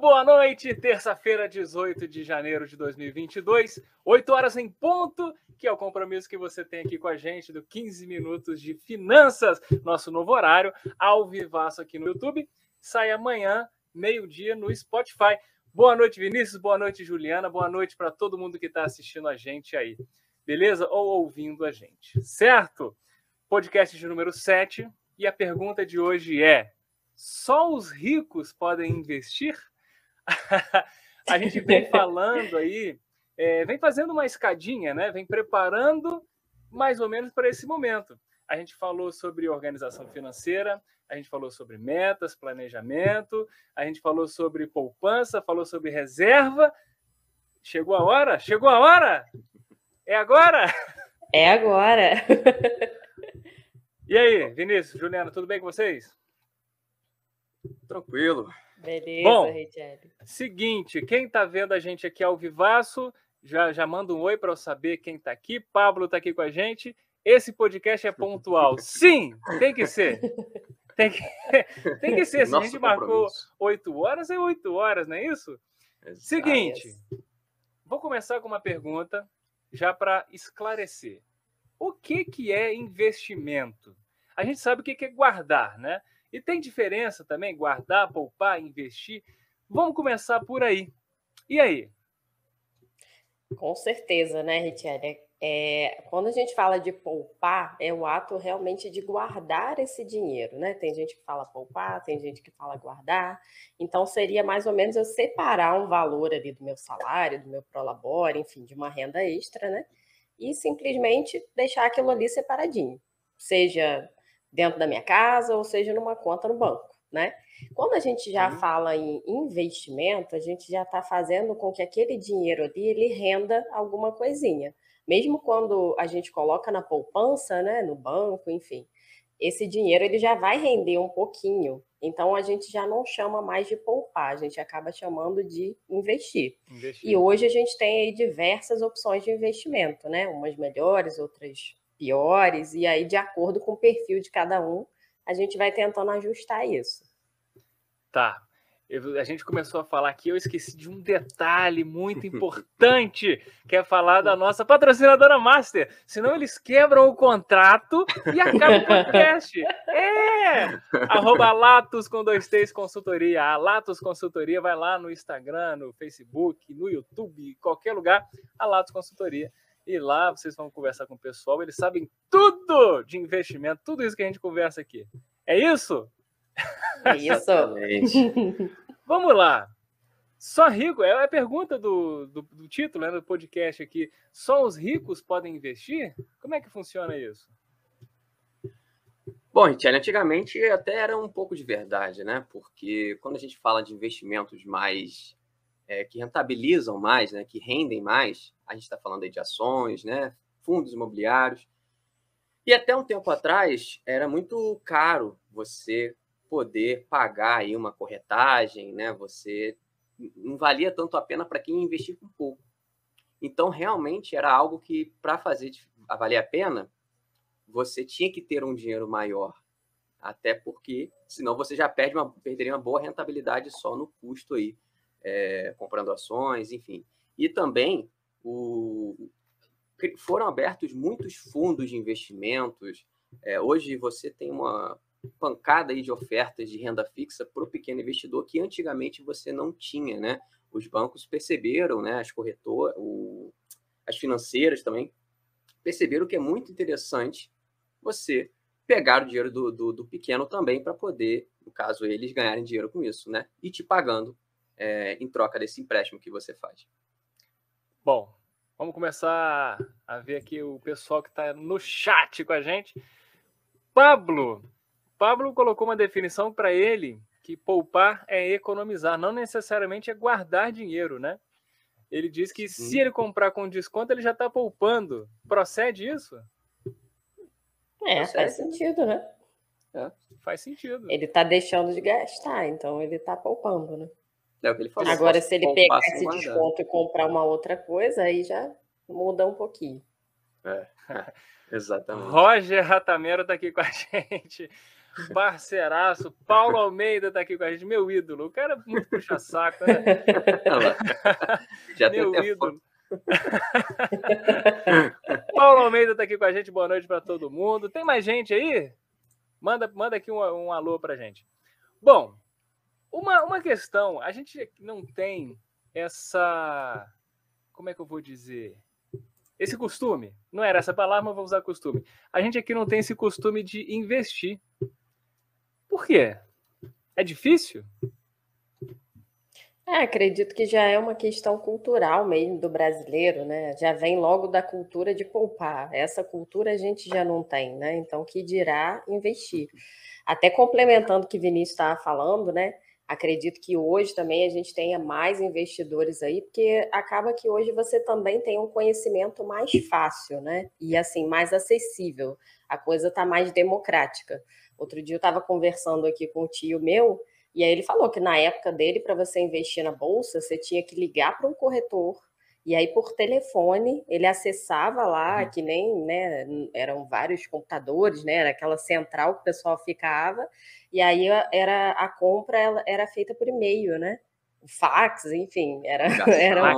Boa noite, terça-feira, 18 de janeiro de 2022, 8 horas em ponto, que é o compromisso que você tem aqui com a gente do 15 minutos de finanças, nosso novo horário, ao vivaço aqui no YouTube, sai amanhã, meio-dia, no Spotify. Boa noite, Vinícius, boa noite, Juliana, boa noite para todo mundo que está assistindo a gente aí, beleza? Ou ouvindo a gente, certo? Podcast de número 7, e a pergunta de hoje é: só os ricos podem investir? a gente vem falando aí, é, vem fazendo uma escadinha, né? Vem preparando mais ou menos para esse momento. A gente falou sobre organização financeira, a gente falou sobre metas, planejamento, a gente falou sobre poupança, falou sobre reserva. Chegou a hora? Chegou a hora? É agora? É agora. E aí, Vinícius, Juliana, tudo bem com vocês? Tranquilo. Beleza, Bom, Richelle. Seguinte, quem está vendo a gente aqui ao vivaço, já, já manda um oi para eu saber quem está aqui. Pablo está aqui com a gente. Esse podcast é pontual. Sim, tem que ser. Tem que, tem que ser. Se a Nosso gente marcou compromisso. oito horas, é oito horas, não é isso? Exato. Seguinte, vou começar com uma pergunta já para esclarecer. O que, que é investimento? A gente sabe o que que é guardar, né? E tem diferença também, guardar, poupar, investir. Vamos começar por aí. E aí? Com certeza, né, Richelle? É, quando a gente fala de poupar, é o ato realmente de guardar esse dinheiro, né? Tem gente que fala poupar, tem gente que fala guardar. Então, seria mais ou menos eu separar um valor ali do meu salário, do meu prolabore, enfim, de uma renda extra, né? E simplesmente deixar aquilo ali separadinho. Seja dentro da minha casa ou seja numa conta no banco, né? Quando a gente já Uhum. fala em investimento, a gente já está fazendo com que aquele dinheiro ali ele renda alguma coisinha. Mesmo quando a gente coloca na poupança, né, no banco, enfim, esse dinheiro ele já vai render um pouquinho. Então a gente já não chama mais de poupar, a gente acaba chamando de investir. Investir. E hoje a gente tem aí diversas opções de investimento, né? Umas melhores, outras piores, e aí, de acordo com o perfil de cada um, a gente vai tentando ajustar isso. Tá. Eu- a gente começou a falar aqui, eu esqueci de um detalhe muito importante, que é falar da nossa patrocinadora Master. Senão eles quebram o contrato e acabam o podcast. É! Arroba Latos com dois T's consultoria. A Latos Consultoria vai lá no Instagram, no Facebook, no YouTube, qualquer lugar, a Latos Consultoria. E lá vocês vão conversar com o pessoal, eles sabem tudo de investimento, tudo isso que a gente conversa aqui. É isso? É isso. Exatamente. Vamos lá. Só rico, é a pergunta do, do, do título né, do podcast aqui. Só os ricos podem investir? Como é que funciona isso? Bom, Richelle, antigamente até era um pouco de verdade, né? Porque quando a gente fala de investimentos mais é, que rentabilizam mais, né? Que rendem mais, a gente está falando aí de ações, né? Fundos imobiliários. E até um tempo atrás era muito caro você poder pagar aí uma corretagem, né? Você não valia tanto a pena para quem investir com pouco. Então, realmente era algo que, para fazer a valer a pena, você tinha que ter um dinheiro maior. Até porque, senão você já perde uma, perderia uma boa rentabilidade só no custo aí, é, comprando ações, enfim. E também o, foram abertos muitos fundos de investimentos. É, hoje você tem uma pancada aí de ofertas de renda fixa para o pequeno investidor que antigamente você não tinha, né? Os bancos perceberam, né? As corretoras, o- as financeiras também perceberam que é muito interessante você pegar o dinheiro do, do, do pequeno também para poder, no caso, eles ganharem dinheiro com isso, né? E te pagando é, em troca desse empréstimo que você faz. Bom, vamos começar a ver aqui o pessoal que está no chat com a gente. Pablo. Pablo colocou uma definição para ele que poupar é economizar, não necessariamente é guardar dinheiro, né? Ele diz que se Sim. ele comprar com desconto, ele já está poupando. Procede isso? É, Tá faz sentido, né? Faz sentido. Ele tá deixando de gastar, então ele tá poupando, né? É o que ele falou. Agora, se ele pegar esse desconto e comprar uma outra coisa, aí já muda um pouquinho. Exatamente. Roger Ratamero está aqui com a gente. parceiraço. Paulo Almeida tá aqui com a gente, meu ídolo. O cara é muito puxa-saco, né? Já meu ídolo. Paulo Almeida tá aqui com a gente, boa noite para todo mundo. Tem mais gente aí? Manda, manda aqui um, um alô pra gente. Bom, uma, uma questão, a gente não tem essa. Como é que eu vou dizer? Esse costume. Não era essa palavra, mas vou usar costume. A gente aqui não tem esse costume de investir. Por quê? É difícil? É, acredito que já é uma questão cultural mesmo do brasileiro, né? Já vem logo da cultura de poupar. Essa cultura a gente já não tem, né? Então, que dirá investir. Até complementando o que Vinícius estava falando, né? Acredito que hoje também a gente tenha mais investidores aí, porque acaba que hoje você também tem um conhecimento mais fácil, né? E assim, mais acessível. A coisa está mais democrática. Outro dia eu estava conversando aqui com o tio meu, e aí ele falou que na época dele, para você investir na bolsa, você tinha que ligar para um corretor, e aí, por telefone, ele acessava lá, uhum. que nem, né, eram vários computadores, né, era aquela central que o pessoal ficava, e aí era a compra era feita por e-mail, né? O fax, enfim, era era,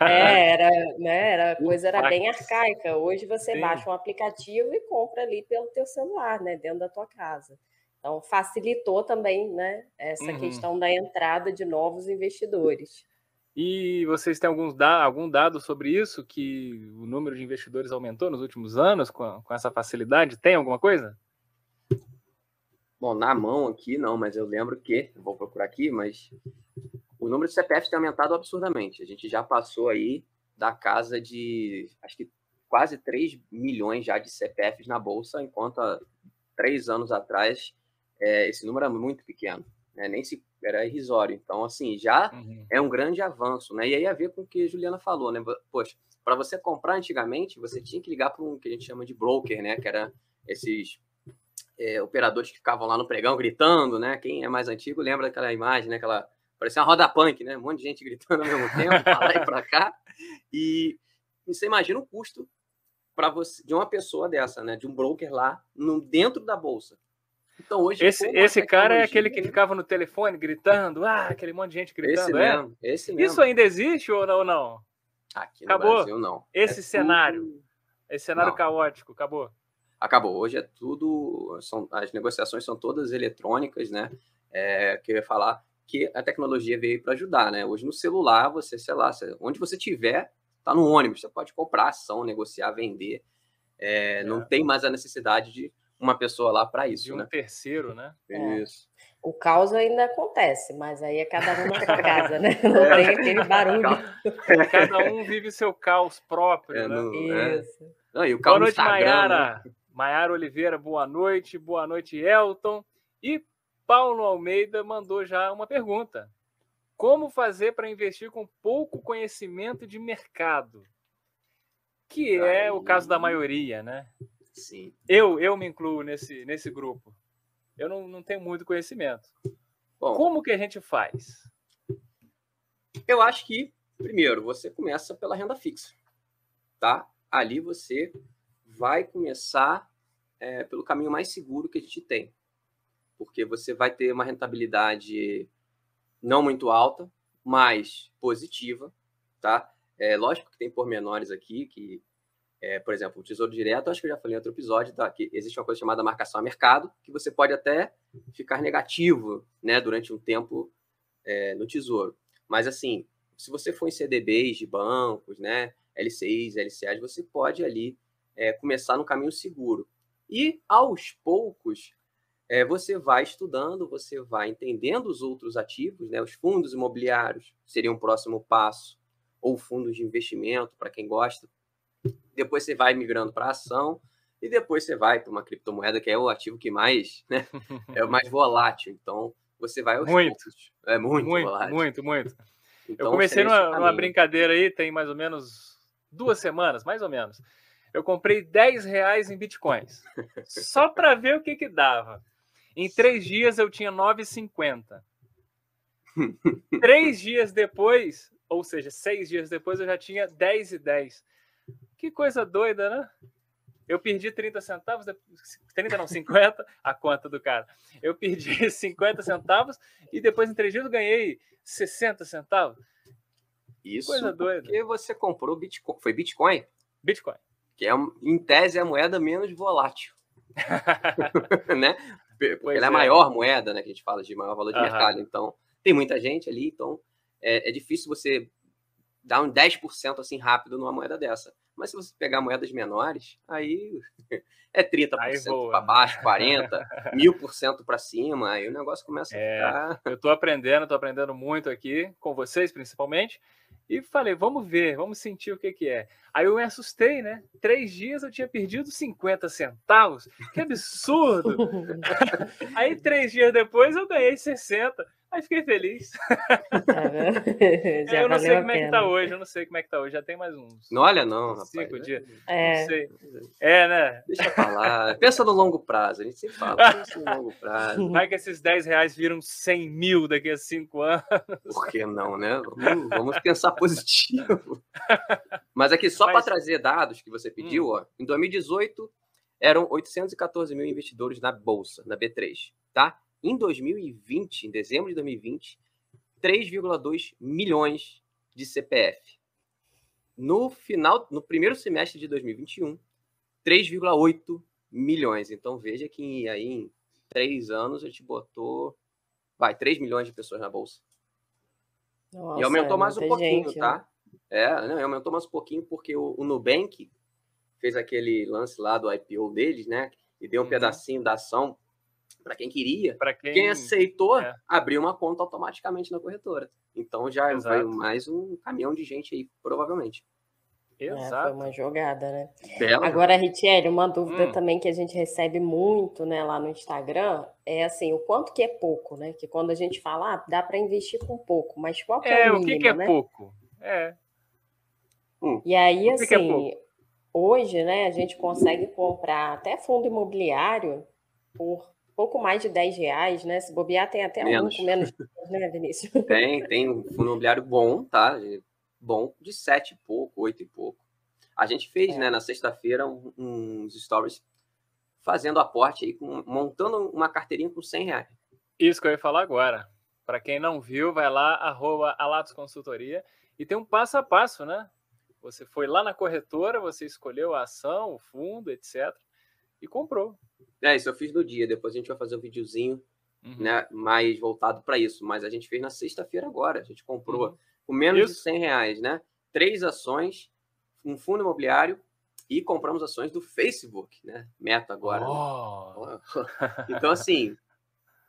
é, era, né, era a coisa era bem arcaica. Hoje você Sim. baixa um aplicativo e compra ali pelo teu celular, né, dentro da tua casa. Então facilitou também, né, essa uhum. questão da entrada de novos investidores. E vocês têm alguns da algum dado sobre isso? Que o número de investidores aumentou nos últimos anos com, com essa facilidade? Tem alguma coisa? Bom, na mão aqui não, mas eu lembro que, vou procurar aqui, mas o número de CPFs tem aumentado absurdamente. A gente já passou aí da casa de, acho que quase 3 milhões já de CPFs na Bolsa, enquanto há três anos atrás é, esse número era muito pequeno né? nem se era irrisório. Então, assim, já uhum. é um grande avanço, né? E aí a ver com o que a Juliana falou, né? Poxa, para você comprar antigamente, você tinha que ligar para um que a gente chama de broker, né? Que era esses é, operadores que ficavam lá no pregão gritando, né? Quem é mais antigo lembra daquela imagem, né? Aquela parecia uma roda punk, né? Um monte de gente gritando ao mesmo tempo, para lá e para cá. E, e você imagina o custo para você de uma pessoa dessa, né? De um broker lá no, dentro da bolsa. Então hoje esse, esse cara é aquele que ficava no telefone gritando, ah, aquele monte de gente gritando. Esse é? mesmo, esse mesmo. Isso ainda existe ou não? não? Aqui no acabou? Brasil não. Esse é cenário, tudo... esse cenário não. caótico, acabou. Acabou. Hoje é tudo, são, as negociações são todas eletrônicas, né? É, que eu ia falar que a tecnologia veio para ajudar, né? Hoje no celular, você, sei lá, onde você tiver, tá no ônibus, você pode comprar ação, negociar, vender. É, é. Não tem mais a necessidade de uma pessoa lá para isso. De um né? terceiro, né? É. Isso. O caos ainda acontece, mas aí é cada um na sua casa, né? Não é. tem aquele barulho. Cada um vive seu caos próprio, é, né? Não, é. Isso. Não, e o boa noite, Maiara. Né? Maiara Oliveira, boa noite. Boa noite, Elton. E Paulo Almeida mandou já uma pergunta. Como fazer para investir com pouco conhecimento de mercado? Que é Aí... o caso da maioria, né? Sim. Eu, eu me incluo nesse, nesse grupo. Eu não, não tenho muito conhecimento. Bom, Como que a gente faz? Eu acho que, primeiro, você começa pela renda fixa. Tá? Ali você vai começar é, pelo caminho mais seguro que a gente tem. Porque você vai ter uma rentabilidade não muito alta, mas positiva, tá? É lógico que tem pormenores aqui que é, por exemplo, o Tesouro Direto, acho que eu já falei em outro episódio, tá, que existe uma coisa chamada marcação a mercado, que você pode até ficar negativo né, durante um tempo é, no Tesouro. Mas, assim, se você for em CDBs de bancos, né, LCIs, LCAs, você pode ali é, começar no caminho seguro. E, aos poucos, é, você vai estudando, você vai entendendo os outros ativos, né, os fundos imobiliários seria um próximo passo, ou fundos de investimento, para quem gosta depois você vai migrando para ação e depois você vai para uma criptomoeda que é o ativo que mais, né, é o mais volátil. Então, você vai aos muito. Poucos. É muito, muito volátil. Muito, muito. Então, eu comecei numa, numa, brincadeira aí, tem mais ou menos duas semanas, mais ou menos. Eu comprei 10 reais em bitcoins, só para ver o que que dava. Em três dias eu tinha 9,50. Três dias depois, ou seja, seis dias depois, eu já tinha 10 e 10. Que coisa doida, né? Eu perdi 30 centavos, 30 não, 50, a conta do cara. Eu perdi 50 centavos e depois em três dias eu ganhei 60 centavos. Isso Coisa doida. porque você comprou Bitcoin. Foi Bitcoin? Bitcoin. Que é, em tese, é a moeda menos volátil. né? Porque ela é a é. maior moeda, né? Que a gente fala de maior valor de uhum. mercado. Então, tem muita gente ali, então é, é difícil você dar um 10% assim rápido numa moeda dessa. Mas se você pegar moedas menores, aí é 30% para baixo, 40%, 1000% para cima, aí o negócio começa é, a ficar. Eu estou aprendendo, estou aprendendo muito aqui, com vocês principalmente, e falei, vamos ver, vamos sentir o que, que é. Aí eu me assustei, né? Três dias eu tinha perdido 50 centavos, que absurdo! aí três dias depois eu ganhei 60. Aí fiquei feliz. É, eu não sei como é que tá hoje, eu não sei como é que tá hoje. Já tem mais uns. Não olha, não, rapaz. Cinco né? dias. É. Não sei. É, né? Deixa eu falar. Pensa no longo prazo, a gente sempre fala. Pensa no longo prazo. Vai que esses 10 reais viram 100 mil daqui a cinco anos. Por que não, né? Vamos, vamos pensar positivo. Mas aqui, só Mas... para trazer dados que você pediu, hum. ó, em 2018 eram 814 mil investidores na Bolsa, na B3, tá? Em 2020, em dezembro de 2020, 3,2 milhões de CPF. No final, no primeiro semestre de 2021, 3,8 milhões. Então veja que aí em três anos a gente botou, vai, 3 milhões de pessoas na bolsa. Nossa, e aumentou mais um pouquinho, gente, tá? Né? É, não, aumentou mais um pouquinho porque o, o Nubank fez aquele lance lá do IPO deles, né? E deu um uhum. pedacinho da ação para quem queria. Quem... quem... aceitou, é. abriu uma conta automaticamente na corretora. Então já Exato. veio mais um caminhão de gente aí, provavelmente. Exato. É, foi uma jogada, né? Bela. Agora, Ritieri, uma dúvida hum. também que a gente recebe muito né, lá no Instagram é assim, o quanto que é pouco, né? Que quando a gente fala, ah, dá para investir com pouco, mas qual que é, é o mínimo, o que, que é né? pouco? É. Hum. E aí, assim, que é assim, hoje, né, a gente consegue comprar até fundo imobiliário por pouco mais de 10 reais, né? Se bobear, tem até menos. um com menos, né, Vinícius? Tem, tem um fundo imobiliário bom, tá? Bom, de 7 e pouco, 8 e pouco. A gente fez, é. né, na sexta-feira, uns stories fazendo aporte aí, montando uma carteirinha com 100 reais. Isso que eu ia falar agora. Para quem não viu, vai lá, arroba Alatos Consultoria, e tem um passo a passo, né? Você foi lá na corretora, você escolheu a ação, o fundo, etc. E comprou. É, isso eu fiz no dia. Depois a gente vai fazer um videozinho uhum. né, mais voltado para isso. Mas a gente fez na sexta-feira agora. A gente comprou uhum. com menos isso. de 100 reais, né? Três ações, um fundo imobiliário e compramos ações do Facebook, né? Meta agora. Oh. Né? Então, assim,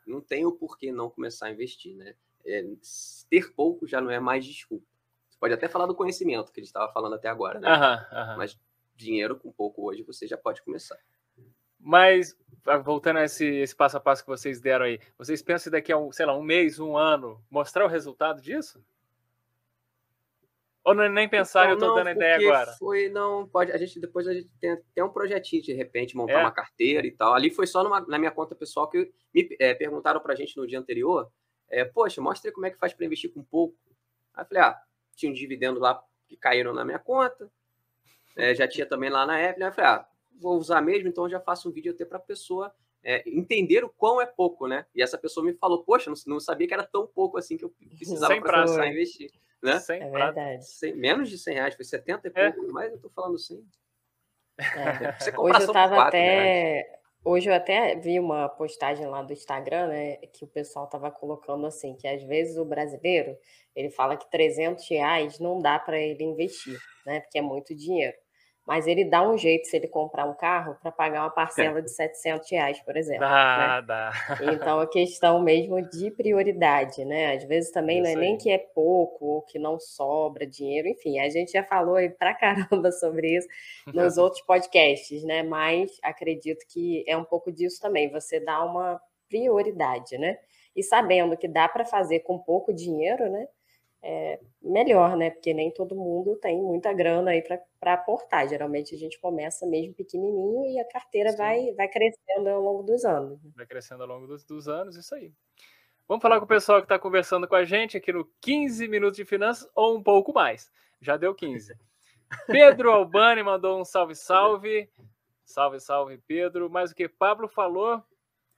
não tem o porquê não começar a investir, né? É, ter pouco já não é mais desculpa. Você pode até falar do conhecimento que a gente estava falando até agora, né? Uhum, Mas dinheiro com pouco hoje você já pode começar. Mas, ah, voltando a esse, esse passo a passo que vocês deram aí, vocês pensam daqui a, um, sei lá, um mês, um ano, mostrar o resultado disso? Ou não, nem pensar, então, eu estou dando ideia agora? Foi, não, pode. A gente depois a gente tem, tem um projetinho de repente, montar é? uma carteira e tal. Ali foi só numa, na minha conta pessoal que me é, perguntaram pra gente no dia anterior. É, Poxa, mostra aí como é que faz para investir com pouco. Aí eu falei, ah, tinha um dividendo lá que caíram na minha conta. É, já tinha também lá na app, né? Eu falei, ah, vou usar mesmo, então eu já faço um vídeo até para a pessoa é, entender o quão é pouco, né? E essa pessoa me falou, poxa, não, não sabia que era tão pouco assim que eu precisava para começar a investir. Né? é verdade. menos de 100 reais, foi 70 e é. pouco, é. mas eu tô falando 100. É. Hoje eu tava até... Hoje eu até vi uma postagem lá do Instagram, né, que o pessoal tava colocando assim, que às vezes o brasileiro, ele fala que 300 reais não dá para ele investir, né, porque é muito dinheiro mas ele dá um jeito se ele comprar um carro para pagar uma parcela de 700 reais, por exemplo. Dá, né? dá. Então, a questão mesmo de prioridade, né? Às vezes também Isso não é nem que é pouco ou que não sobra dinheiro, enfim, a gente já falou aí pra caramba sobre isso nos outros podcasts, né? Mas acredito que é um pouco disso também, você dá uma prioridade, né? E sabendo que dá para fazer com pouco dinheiro, né? É, melhor, né? Porque nem todo mundo tem muita grana aí para aportar. Geralmente a gente começa mesmo pequenininho e a carteira vai, vai crescendo ao longo dos anos. Né? Vai crescendo ao longo dos, dos anos, isso aí. Vamos falar com o pessoal que está conversando com a gente aqui no 15 Minutos de Finanças ou um pouco mais. Já deu 15. Pedro Albani mandou um salve, salve. Salve, salve, Pedro. Mas o que Pablo falou,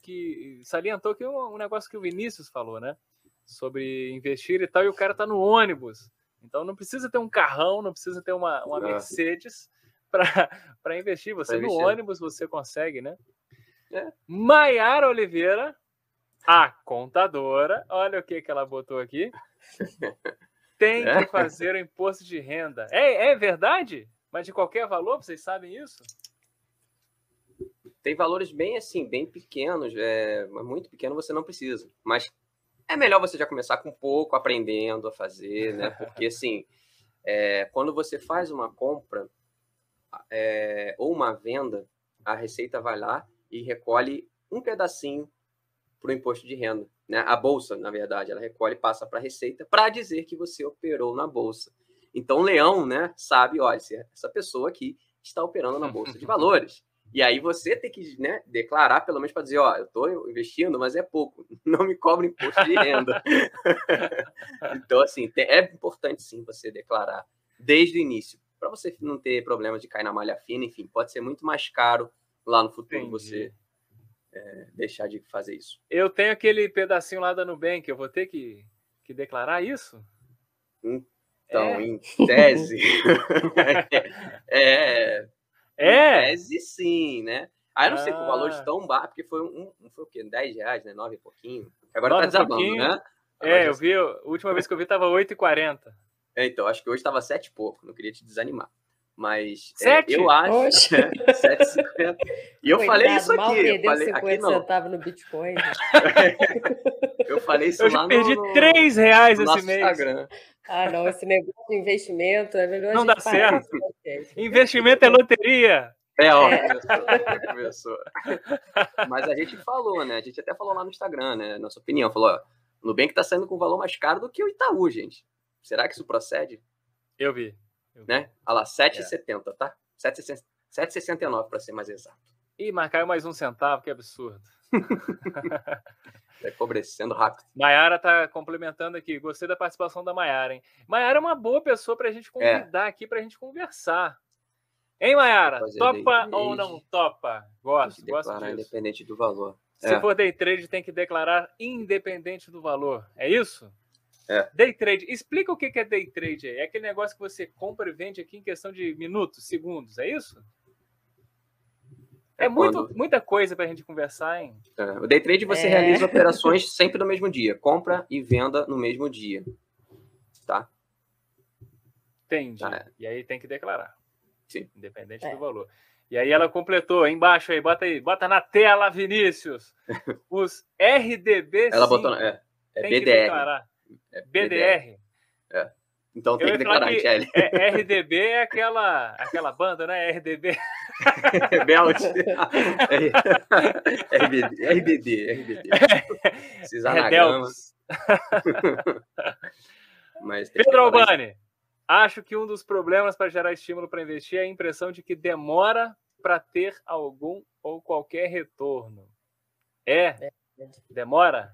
que salientou que um, um negócio que o Vinícius falou, né? Sobre investir e tal, e o cara tá no ônibus. Então não precisa ter um carrão, não precisa ter uma, uma Mercedes para investir. Você no ônibus você consegue, né? É. Maiara Oliveira, a contadora, olha o que, que ela botou aqui. Tem é. que fazer o imposto de renda. É, é verdade? Mas de qualquer valor, vocês sabem isso? Tem valores bem assim, bem pequenos, é, muito pequeno você não precisa. Mas é melhor você já começar com pouco, aprendendo a fazer, né? Porque assim, é, quando você faz uma compra é, ou uma venda, a Receita vai lá e recolhe um pedacinho para o imposto de renda. Né? A bolsa, na verdade, ela recolhe e passa para a Receita para dizer que você operou na bolsa. Então, o leão né, sabe, olha, essa pessoa aqui está operando na bolsa de valores. E aí você tem que né, declarar, pelo menos, para dizer, ó, eu estou investindo, mas é pouco, não me cobra imposto de renda. então, assim, é importante sim você declarar desde o início, para você não ter problema de cair na malha fina, enfim, pode ser muito mais caro lá no futuro Entendi. você é, deixar de fazer isso. Eu tenho aquele pedacinho lá da Nubank, eu vou ter que, que declarar isso? Então, é. em tese. é, é. Em tese, sim, né? Aí eu não ah. sei com valores tão baixo, porque foi um, um, foi o quê? 10 reais, né? 9 e pouquinho. Agora tá desabando, pouquinho. né? Agora é, eu vi, a última vez que eu vi tava 8,40. É, então, acho que hoje tava 7 e pouco, não queria te desanimar. Mas é, eu acho. É, 7,50. E eu Coitado, falei isso aqui. Mal eu falei, 50 aqui não. centavos no Bitcoin. eu falei isso eu lá perdi no, 3 reais esse mês. Instagram. Ah, não, esse negócio de investimento é melhor Não dá certo. Investimento é loteria. É, ó, é. Começou, começou. Mas a gente falou, né? A gente até falou lá no Instagram, né? Nossa opinião. Falou, ó, Nubank tá saindo com um valor mais caro do que o Itaú, gente. Será que isso procede? Eu vi. Eu vi. Né? Olha lá, 7,70, é. tá? 7,69 para ser mais exato. Ih, mas caiu mais um centavo, que absurdo. Está empobrecendo rápido. Maiara está complementando aqui. Gostei da participação da Maiara, hein? Maiara é uma boa pessoa para a gente convidar é. aqui, para a gente conversar. Hein, Maiara? Topa ou não topa? Gosto, gosto disso. independente do valor. Se é. for day trade, tem que declarar independente do valor. É isso? É. Day trade. Explica o que é day trade aí. É aquele negócio que você compra e vende aqui em questão de minutos, segundos. É isso? É, é muito, quando... muita coisa para a gente conversar, hein? É, o day trade você é. realiza operações sempre no mesmo dia, compra e venda no mesmo dia, tá? Entendi. Tá. E aí tem que declarar. Sim. Independente é. do valor. E aí ela completou, embaixo aí, bota aí, bota na tela, Vinícius. Os RDB. Ela botou, é, é BDR. É BDR. É. Então tem que declarar, que é, RDB é aquela, aquela banda, né? RDB. Belt. RBD, RBD, RBD. Esses anagramas. Mas Pedro Albani, acho que um dos problemas para gerar estímulo para investir é a impressão de que demora para ter algum ou qualquer retorno. É? Demora?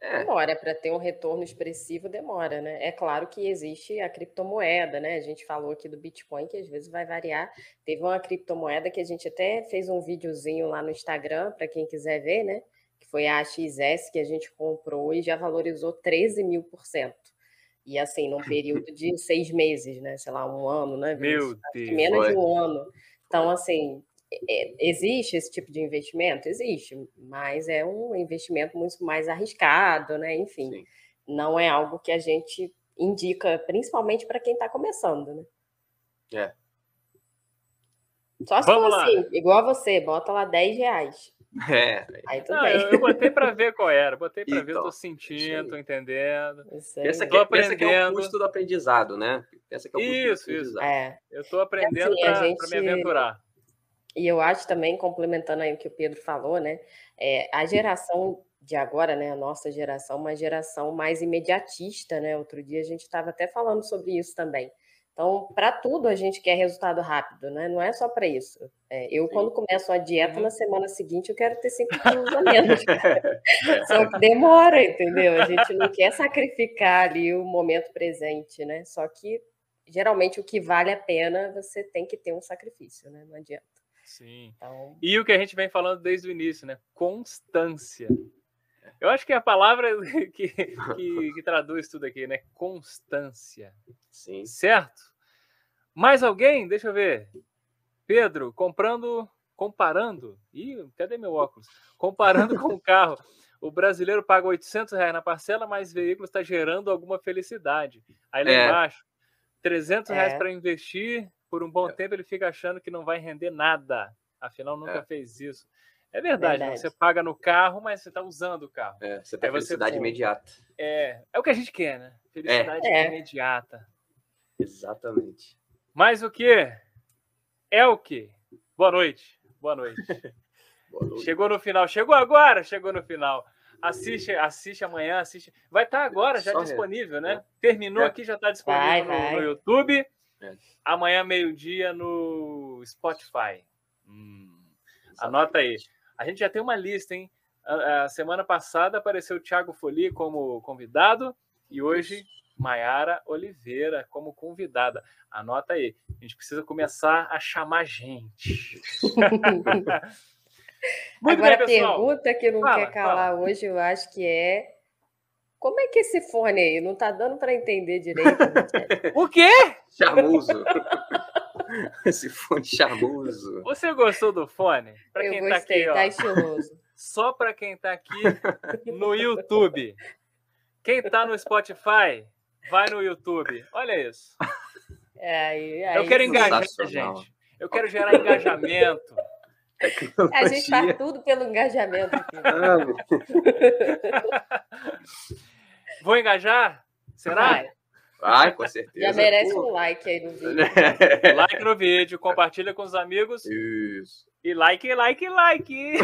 É. Demora para ter um retorno expressivo, demora, né? É claro que existe a criptomoeda, né? A gente falou aqui do Bitcoin, que às vezes vai variar. Teve uma criptomoeda que a gente até fez um videozinho lá no Instagram, para quem quiser ver, né? Que foi a XS que a gente comprou e já valorizou 13 mil por cento. E assim, num período de seis meses, né? Sei lá, um ano, né? Meu Deus. Menos de um ano. Então, assim, existe esse tipo de investimento? Existe, mas é um investimento muito mais arriscado, né? Enfim, Sim. não é algo que a gente indica, principalmente para quem está começando, né? É. Só se Vamos for assim, igual a você, bota lá 10 reais. É. Aí tudo Não, bem. Eu, eu botei para ver qual era, botei para então, ver, tô sentindo, tô entendendo. Pensa que, pensa que é o custo do aprendizado, né? Pensa que é o custo isso, do aprendizado. Isso, é. Eu tô aprendendo assim, para gente... me aventurar. E eu acho também, complementando aí o que o Pedro falou, né? É, a geração de agora, né? A nossa geração, uma geração mais imediatista, né? Outro dia a gente estava até falando sobre isso também. Então, para tudo a gente quer resultado rápido, né? Não é só para isso. É, eu, Sim. quando começo a dieta, uhum. na semana seguinte eu quero ter 5 quilos a menos. só que demora, entendeu? A gente não quer sacrificar ali o momento presente, né? Só que geralmente o que vale a pena, você tem que ter um sacrifício, né? Não adianta. Sim. Então... E o que a gente vem falando desde o início, né? Constância. Eu acho que é a palavra que, que, que traduz tudo aqui, né? Constância. Sim. Certo? Mais alguém? Deixa eu ver. Pedro, comprando, comparando. Ih, cadê meu óculos? Comparando com o carro. O brasileiro paga 800 reais na parcela, mas o veículo está gerando alguma felicidade. Aí lá é. embaixo, 300 reais é. para investir, por um bom é. tempo ele fica achando que não vai render nada. Afinal, nunca é. fez isso. É verdade, verdade. você paga no carro, mas você está usando o carro. É, você tem felicidade você, imediata. É, é o que a gente quer, né? Felicidade é. imediata. Exatamente. Mas o que? É o que? Boa noite. Boa noite. Boa noite. Chegou no final. Chegou agora, chegou no final. Assiste, assiste amanhã, assiste. Vai estar tá agora já Só disponível, né? É. Terminou é. aqui, já está disponível vai, no, vai. no, YouTube. É. Amanhã, meio-dia, no Spotify. Hum. Anota aí. A gente já tem uma lista, hein? A, a semana passada apareceu o Thiago Foli como convidado e hoje Maiara Oliveira como convidada. Anota aí. A gente precisa começar a chamar gente. Muito Agora, bem, a pergunta que não fala, quer calar fala. hoje, eu acho que é como é que esse fone aí? Não tá dando para entender direito. o quê? Charmoso. esse fone charmoso. Você gostou do fone? Pra eu quem gostei, tá, aqui, tá estiloso. Só para quem tá aqui no YouTube. Quem tá no Spotify, vai no YouTube. Olha isso. É, é, eu quero engajar, gente. Eu quero gerar engajamento. A gente faz tudo pelo engajamento. Vou engajar? Será? Vai. Vai, com certeza. Já merece um like aí no vídeo. like no vídeo, compartilha com os amigos. Isso. E like, like, like.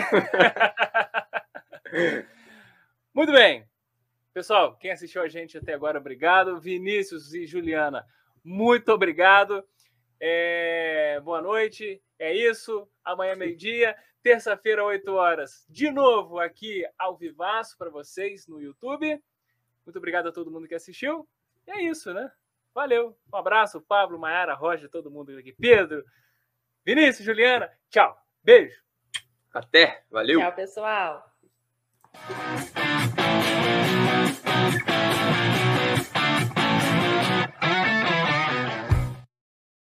Muito bem. Pessoal, quem assistiu a gente até agora, obrigado. Vinícius e Juliana, muito obrigado. É... Boa noite. É isso. Amanhã, meio-dia. Terça-feira, 8 horas. De novo aqui ao vivaço para vocês no YouTube. Muito obrigado a todo mundo que assistiu. E é isso, né? Valeu. Um abraço, Pablo, Maiara, Roger, todo mundo aqui. Pedro, Vinícius, Juliana. Tchau. Beijo. Até. Valeu. Tchau, pessoal.